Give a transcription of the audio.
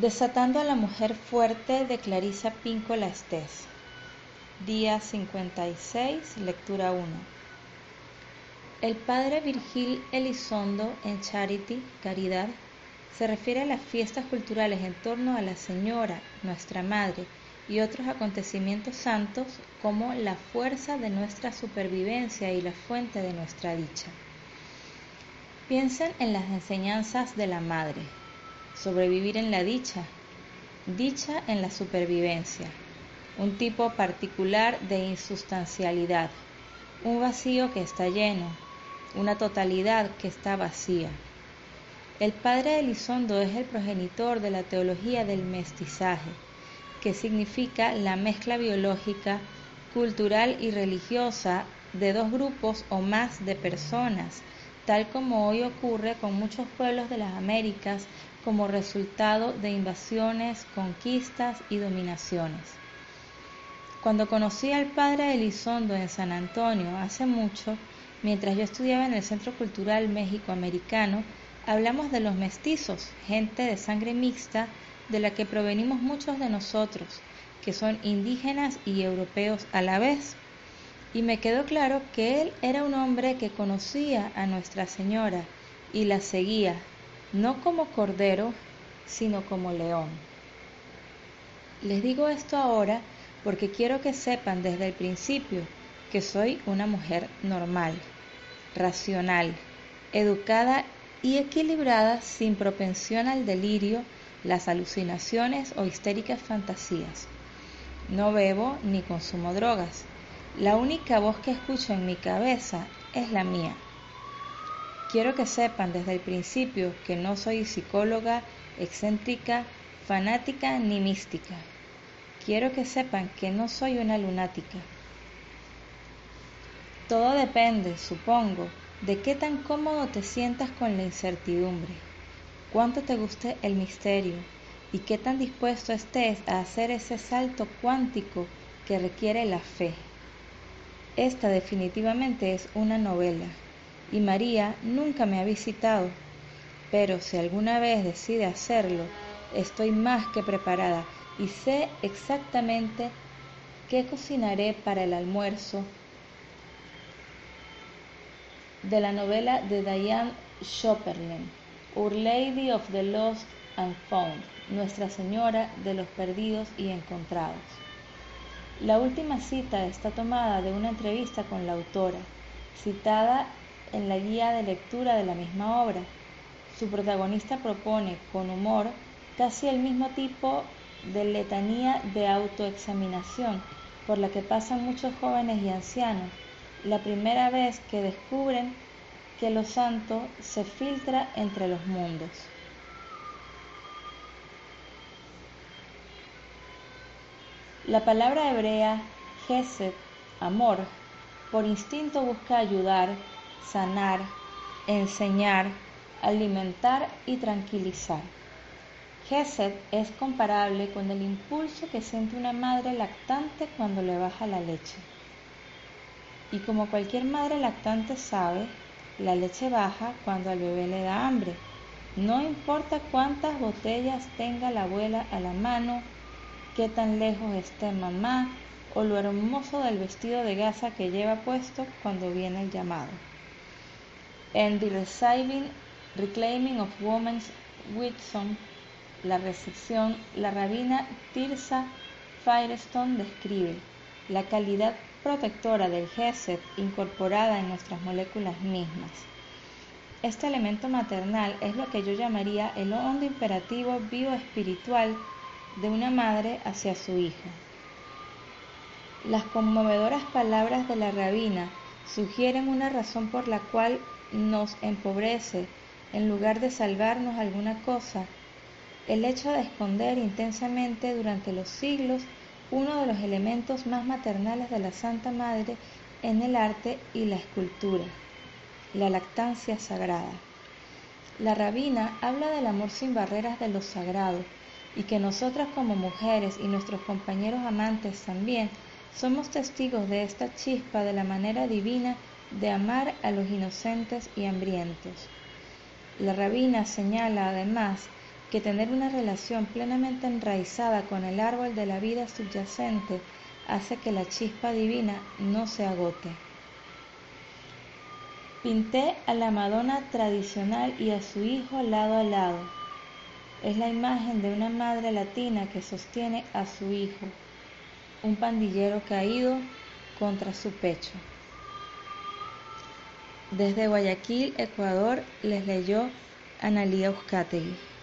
Desatando a la mujer fuerte de Clarisa Píncola Estés. Día 56, lectura 1. El padre Virgil Elizondo en Charity, Caridad, se refiere a las fiestas culturales en torno a la Señora, nuestra Madre, y otros acontecimientos santos como la fuerza de nuestra supervivencia y la fuente de nuestra dicha. Piensen en las enseñanzas de la Madre, sobrevivir en la dicha, dicha en la supervivencia, un tipo particular de insustancialidad, un vacío que está lleno, una totalidad que está vacía. El padre Elizondo es el progenitor de la teología del mestizaje, que significa la mezcla biológica, cultural y religiosa de dos grupos o más de personas, tal como hoy ocurre con muchos pueblos de las Américas como resultado de invasiones, conquistas y dominaciones. Cuando conocí al padre Elizondo en San Antonio hace mucho, mientras yo estudiaba en el Centro Cultural México Americano, hablamos de los mestizos, gente de sangre mixta de la que provenimos muchos de nosotros, que son indígenas y europeos a la vez. Y me quedó claro que él era un hombre que conocía a Nuestra Señora y la seguía no como cordero, sino como león. Les digo esto ahora porque quiero que sepan desde el principio que soy una mujer normal, racional, educada y equilibrada sin propensión al delirio, las alucinaciones o histéricas fantasías. No bebo ni consumo drogas. La única voz que escucho en mi cabeza es la mía. Quiero que sepan desde el principio que no soy psicóloga, excéntrica, fanática ni mística. Quiero que sepan que no soy una lunática. Todo depende, supongo, de qué tan cómodo te sientas con la incertidumbre, cuánto te guste el misterio y qué tan dispuesto estés a hacer ese salto cuántico que requiere la fe. Esta definitivamente es una novela y María nunca me ha visitado, pero si alguna vez decide hacerlo, estoy más que preparada y sé exactamente qué cocinaré para el almuerzo de la novela de Diane Chopperlin, Our Lady of the Lost and Found, Nuestra Señora de los Perdidos y Encontrados. La última cita está tomada de una entrevista con la autora, citada en la guía de lectura de la misma obra. Su protagonista propone, con humor, casi el mismo tipo de letanía de autoexaminación por la que pasan muchos jóvenes y ancianos la primera vez que descubren que lo santo se filtra entre los mundos. La palabra hebrea Gesed, amor, por instinto busca ayudar, sanar, enseñar, alimentar y tranquilizar. Gesed es comparable con el impulso que siente una madre lactante cuando le baja la leche. Y como cualquier madre lactante sabe, la leche baja cuando al bebé le da hambre. No importa cuántas botellas tenga la abuela a la mano, qué tan lejos esté mamá o lo hermoso del vestido de gasa que lleva puesto cuando viene el llamado. En The Receiving, Reclaiming of Women's Wisdom, la recepción, la rabina Tirsa Firestone describe la calidad protectora del Gesed incorporada en nuestras moléculas mismas. Este elemento maternal es lo que yo llamaría el hondo imperativo bioespiritual de una madre hacia su hijo. Las conmovedoras palabras de la rabina sugieren una razón por la cual nos empobrece en lugar de salvarnos alguna cosa, el hecho de esconder intensamente durante los siglos uno de los elementos más maternales de la Santa Madre en el arte y la escultura, la lactancia sagrada. La rabina habla del amor sin barreras de lo sagrado y que nosotras como mujeres y nuestros compañeros amantes también somos testigos de esta chispa de la manera divina de amar a los inocentes y hambrientos. La rabina señala además que tener una relación plenamente enraizada con el árbol de la vida subyacente hace que la chispa divina no se agote. Pinté a la Madonna tradicional y a su hijo lado a lado. Es la imagen de una madre latina que sostiene a su hijo, un pandillero caído contra su pecho. Desde Guayaquil, Ecuador, les leyó Analía Euskategui.